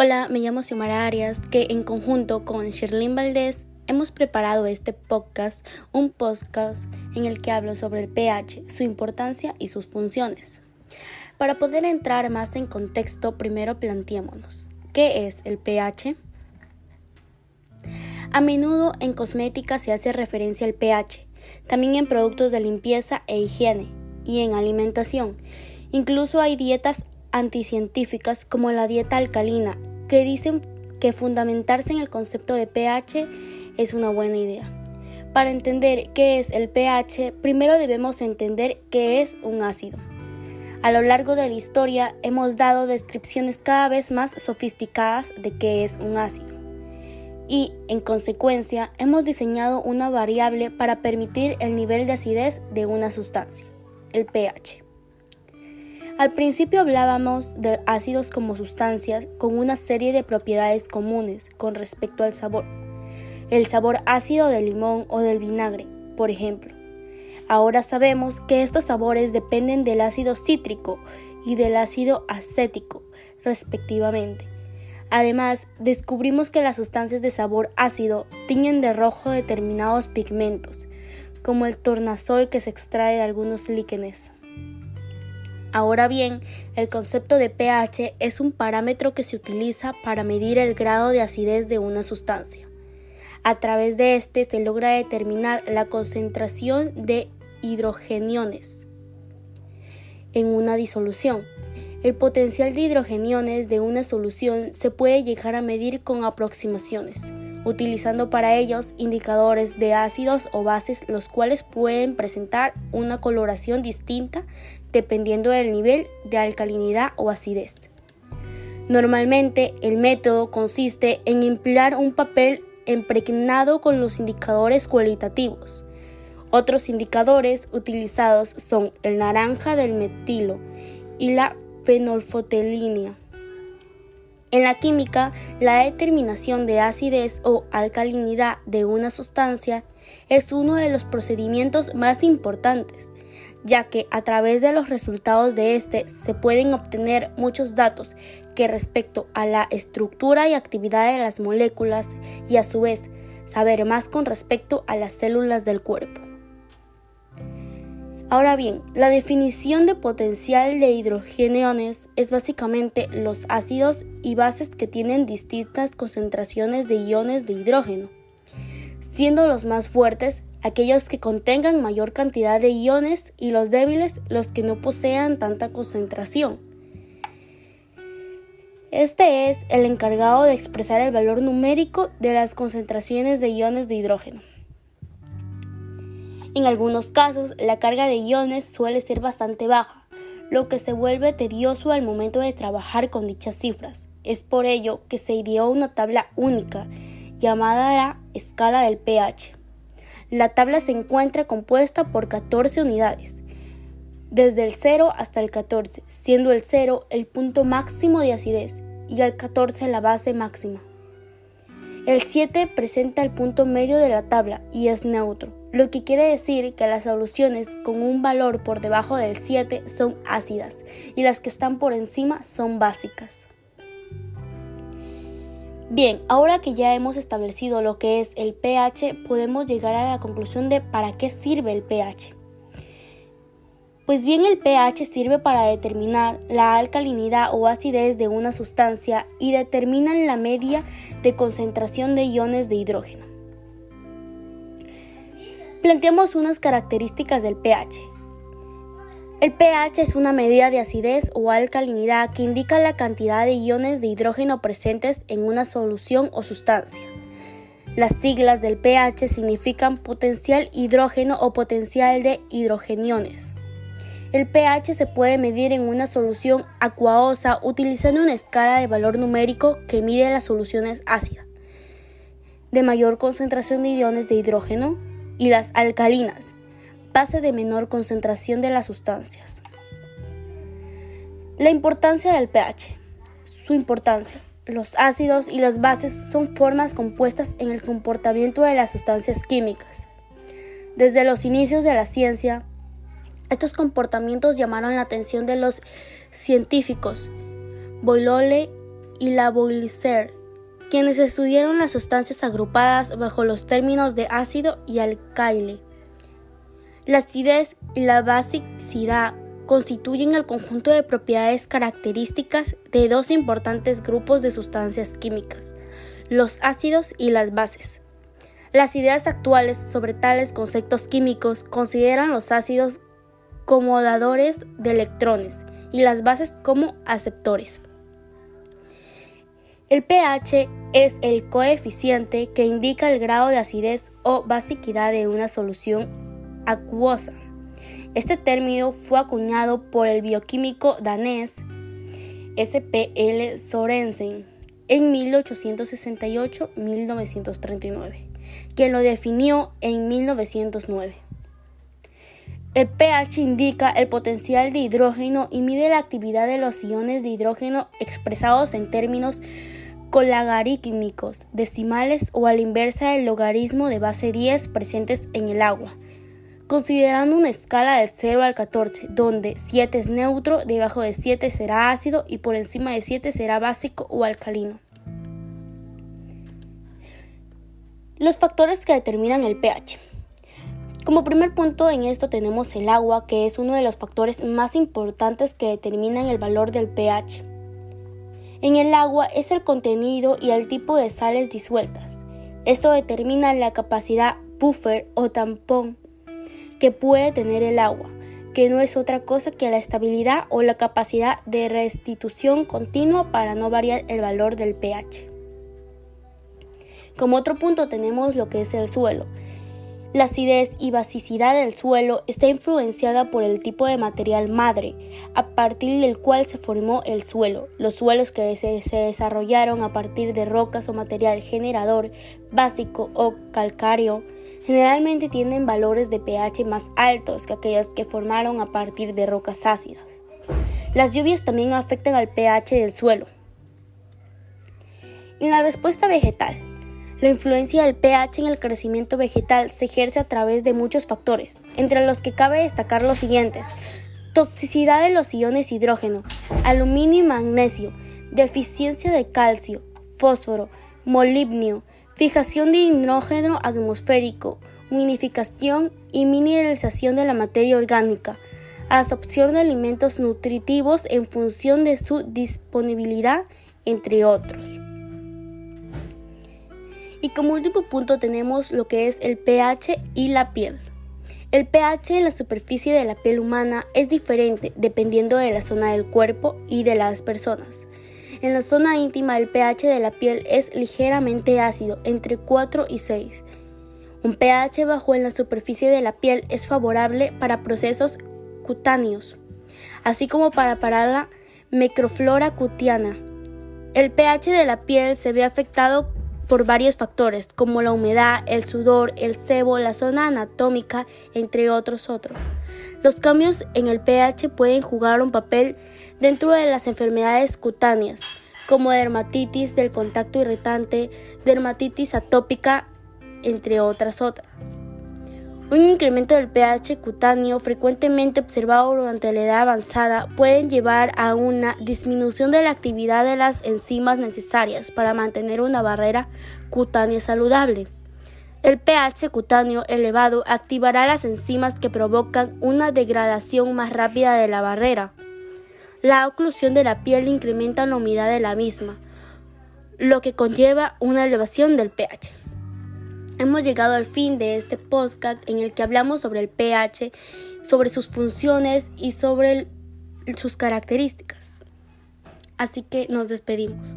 Hola, me llamo Xiomara Arias, que en conjunto con Sherlyn Valdés hemos preparado este podcast, un podcast en el que hablo sobre el pH, su importancia y sus funciones. Para poder entrar más en contexto, primero planteémonos, ¿qué es el pH? A menudo en cosmética se hace referencia al pH, también en productos de limpieza e higiene y en alimentación. Incluso hay dietas anticientíficas como la dieta alcalina que dicen que fundamentarse en el concepto de pH es una buena idea. Para entender qué es el pH, primero debemos entender qué es un ácido. A lo largo de la historia hemos dado descripciones cada vez más sofisticadas de qué es un ácido. Y, en consecuencia, hemos diseñado una variable para permitir el nivel de acidez de una sustancia, el pH. Al principio hablábamos de ácidos como sustancias con una serie de propiedades comunes con respecto al sabor. El sabor ácido del limón o del vinagre, por ejemplo. Ahora sabemos que estos sabores dependen del ácido cítrico y del ácido acético, respectivamente. Además, descubrimos que las sustancias de sabor ácido tiñen de rojo determinados pigmentos, como el tornasol que se extrae de algunos líquenes. Ahora bien, el concepto de pH es un parámetro que se utiliza para medir el grado de acidez de una sustancia. A través de este se logra determinar la concentración de hidrogeniones en una disolución. El potencial de hidrogeniones de una solución se puede llegar a medir con aproximaciones utilizando para ellos indicadores de ácidos o bases los cuales pueden presentar una coloración distinta dependiendo del nivel de alcalinidad o acidez. Normalmente el método consiste en emplear un papel impregnado con los indicadores cualitativos. Otros indicadores utilizados son el naranja del metilo y la fenolfotelínea. En la química, la determinación de acidez o alcalinidad de una sustancia es uno de los procedimientos más importantes, ya que a través de los resultados de este se pueden obtener muchos datos que respecto a la estructura y actividad de las moléculas y a su vez saber más con respecto a las células del cuerpo. Ahora bien, la definición de potencial de hidrogeniones es básicamente los ácidos y bases que tienen distintas concentraciones de iones de hidrógeno, siendo los más fuertes aquellos que contengan mayor cantidad de iones y los débiles los que no posean tanta concentración. Este es el encargado de expresar el valor numérico de las concentraciones de iones de hidrógeno. En algunos casos, la carga de iones suele ser bastante baja, lo que se vuelve tedioso al momento de trabajar con dichas cifras. Es por ello que se ideó una tabla única llamada la escala del pH. La tabla se encuentra compuesta por 14 unidades, desde el 0 hasta el 14, siendo el 0 el punto máximo de acidez y el 14 la base máxima. El 7 presenta el punto medio de la tabla y es neutro, lo que quiere decir que las soluciones con un valor por debajo del 7 son ácidas y las que están por encima son básicas. Bien, ahora que ya hemos establecido lo que es el pH, podemos llegar a la conclusión de para qué sirve el pH. Pues bien, el pH sirve para determinar la alcalinidad o acidez de una sustancia y determinan la media de concentración de iones de hidrógeno. Planteamos unas características del pH. El pH es una medida de acidez o alcalinidad que indica la cantidad de iones de hidrógeno presentes en una solución o sustancia. Las siglas del pH significan potencial hidrógeno o potencial de hidrogeniones. El pH se puede medir en una solución acuosa utilizando una escala de valor numérico que mide las soluciones ácidas de mayor concentración de iones de hidrógeno y las alcalinas, base de menor concentración de las sustancias. La importancia del pH. Su importancia. Los ácidos y las bases son formas compuestas en el comportamiento de las sustancias químicas. Desde los inicios de la ciencia, estos comportamientos llamaron la atención de los científicos Boilole y Lavoisier, quienes estudiaron las sustancias agrupadas bajo los términos de ácido y alcaile. La acidez y la basicidad constituyen el conjunto de propiedades características de dos importantes grupos de sustancias químicas, los ácidos y las bases. Las ideas actuales sobre tales conceptos químicos consideran los ácidos como dadores de electrones y las bases como aceptores. El pH es el coeficiente que indica el grado de acidez o basicidad de una solución acuosa. Este término fue acuñado por el bioquímico danés S.P.L. Sorensen en 1868-1939, quien lo definió en 1909. El pH indica el potencial de hidrógeno y mide la actividad de los iones de hidrógeno expresados en términos colagaríquimicos, decimales o a la inversa del logaritmo de base 10 presentes en el agua, considerando una escala del 0 al 14, donde 7 es neutro, debajo de 7 será ácido y por encima de 7 será básico o alcalino. Los factores que determinan el pH. Como primer punto en esto tenemos el agua, que es uno de los factores más importantes que determinan el valor del pH. En el agua es el contenido y el tipo de sales disueltas. Esto determina la capacidad buffer o tampón que puede tener el agua, que no es otra cosa que la estabilidad o la capacidad de restitución continua para no variar el valor del pH. Como otro punto tenemos lo que es el suelo. La acidez y basicidad del suelo está influenciada por el tipo de material madre, a partir del cual se formó el suelo. Los suelos que se, desarrollaron a partir de rocas o material generador básico o calcáreo generalmente tienen valores de pH más altos que aquellos que formaron a partir de rocas ácidas. Las lluvias también afectan al pH del suelo. En la respuesta vegetal, la influencia del pH en el crecimiento vegetal se ejerce a través de muchos factores, entre los que cabe destacar los siguientes. Toxicidad de los iones hidrógeno, aluminio y magnesio, deficiencia de calcio, fósforo, molibnio, fijación de hidrógeno atmosférico, humidificación y mineralización de la materia orgánica, absorción de alimentos nutritivos en función de su disponibilidad, entre otros. Y como último punto tenemos lo que es el pH y la piel. El pH en la superficie de la piel humana es diferente dependiendo de la zona del cuerpo y de las personas. En la zona íntima el pH de la piel es ligeramente ácido, entre 4 y 6. Un pH bajo en la superficie de la piel es favorable para procesos cutáneos, así como para parar la microflora cutánea. El pH de la piel se ve afectado por varios factores como la humedad, el sudor, el sebo, la zona anatómica, entre otros otros. Los cambios en el pH pueden jugar un papel dentro de las enfermedades cutáneas, como dermatitis del contacto irritante, dermatitis atópica, entre otras otras. Un incremento del pH cutáneo frecuentemente observado durante la edad avanzada puede llevar a una disminución de la actividad de las enzimas necesarias para mantener una barrera cutánea saludable. El pH cutáneo elevado activará las enzimas que provocan una degradación más rápida de la barrera. La oclusión de la piel incrementa la humedad de la misma, lo que conlleva una elevación del pH. Hemos llegado al fin de este podcast en el que hablamos sobre el pH, sobre sus funciones y sobre sus características. Así que nos despedimos.